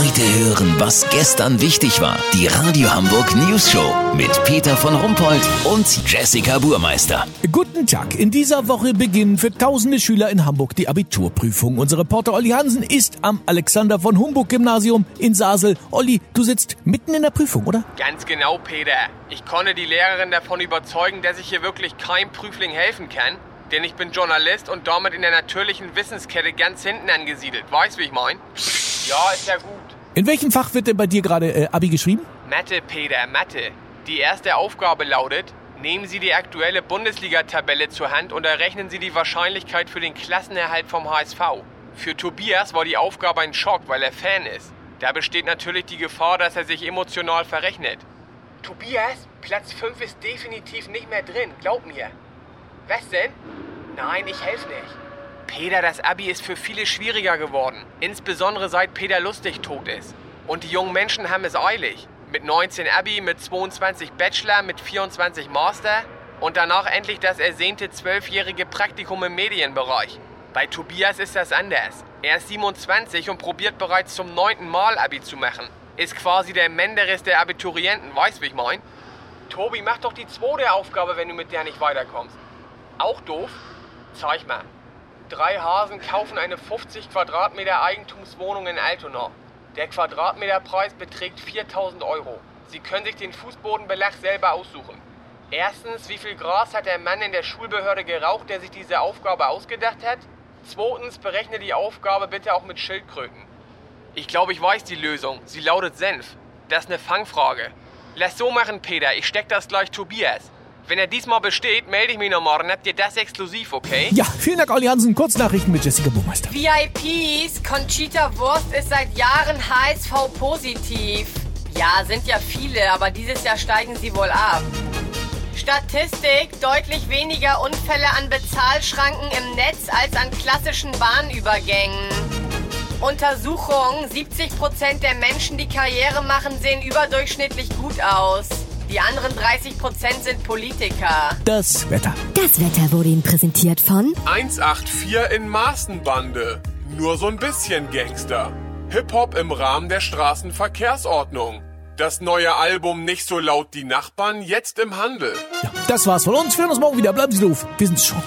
Heute hören, was gestern wichtig war. Die Radio Hamburg News Show mit Peter von Rumpold und Jessica Burmeister. Guten Tag. In dieser Woche beginnen für tausende Schüler in Hamburg die Abiturprüfung. Unser Reporter Olli Hansen ist am Alexander von Humboldt Gymnasium in Sasel. Olli, du sitzt mitten in der Prüfung, oder? Ganz genau, Peter. Ich konnte die Lehrerin davon überzeugen, dass ich hier wirklich kein Prüfling helfen kann. Denn ich bin Journalist und damit in der natürlichen Wissenskette ganz hinten angesiedelt. Weißt wie ich mein? Ja, ist ja gut. In welchem Fach wird denn bei dir gerade äh, Abi geschrieben? Mathe, Peter, Mathe. Die erste Aufgabe lautet, nehmen Sie die aktuelle Bundesliga-Tabelle zur Hand und errechnen Sie die Wahrscheinlichkeit für den Klassenerhalt vom HSV. Für Tobias war die Aufgabe ein Schock, weil er Fan ist. Da besteht natürlich die Gefahr, dass er sich emotional verrechnet. Tobias, Platz 5 ist definitiv nicht mehr drin, glaub mir. Was denn? Nein, ich helfe nicht. Peter, das Abi ist für viele schwieriger geworden. Insbesondere seit Peter Lustig tot ist. Und die jungen Menschen haben es eilig. Mit 19 Abi, mit 22 Bachelor, mit 24 Master und danach endlich das ersehnte zwölfjährige Praktikum im Medienbereich. Bei Tobias ist das anders. Er ist 27 und probiert bereits zum neunten Mal Abi zu machen. Ist quasi der Menderes der Abiturienten, weißt wie ich mein? Tobi, mach doch die zweite Aufgabe, wenn du mit der nicht weiterkommst. Auch doof? Zeig mal. Drei Hasen kaufen eine 50 Quadratmeter Eigentumswohnung in Altona. Der Quadratmeterpreis beträgt 4000 Euro. Sie können sich den Fußbodenbelag selber aussuchen. Erstens, wie viel Gras hat der Mann in der Schulbehörde geraucht, der sich diese Aufgabe ausgedacht hat? Zweitens, berechne die Aufgabe bitte auch mit Schildkröten. Ich glaube, ich weiß die Lösung. Sie lautet Senf. Das ist eine Fangfrage. Lass so machen, Peter. Ich steck das gleich Tobias. Wenn er diesmal besteht, melde ich mich noch morgen. Habt ihr das exklusiv, okay? Ja, vielen Dank, Olli Hansen. Kurznachrichten mit Jessica Burmeister. VIPs, Conchita Wurst ist seit Jahren HSV-positiv. Ja, sind ja viele, aber dieses Jahr steigen sie wohl ab. Statistik, deutlich weniger Unfälle an Bezahlschranken im Netz als an klassischen Bahnübergängen. Untersuchung, 70% der Menschen, die Karriere machen, sehen überdurchschnittlich gut aus. Die anderen 30% sind Politiker. Das Wetter. Das Wetter wurde Ihnen präsentiert von 184 in Maßenbande. Nur so ein bisschen Gangster. Hip-Hop im Rahmen der Straßenverkehrsordnung. Das neue Album Nicht so laut die Nachbarn jetzt im Handel. Ja, das war's von uns. Wir hören uns morgen wieder. Bleiben Sie doof. Wir sind's schon.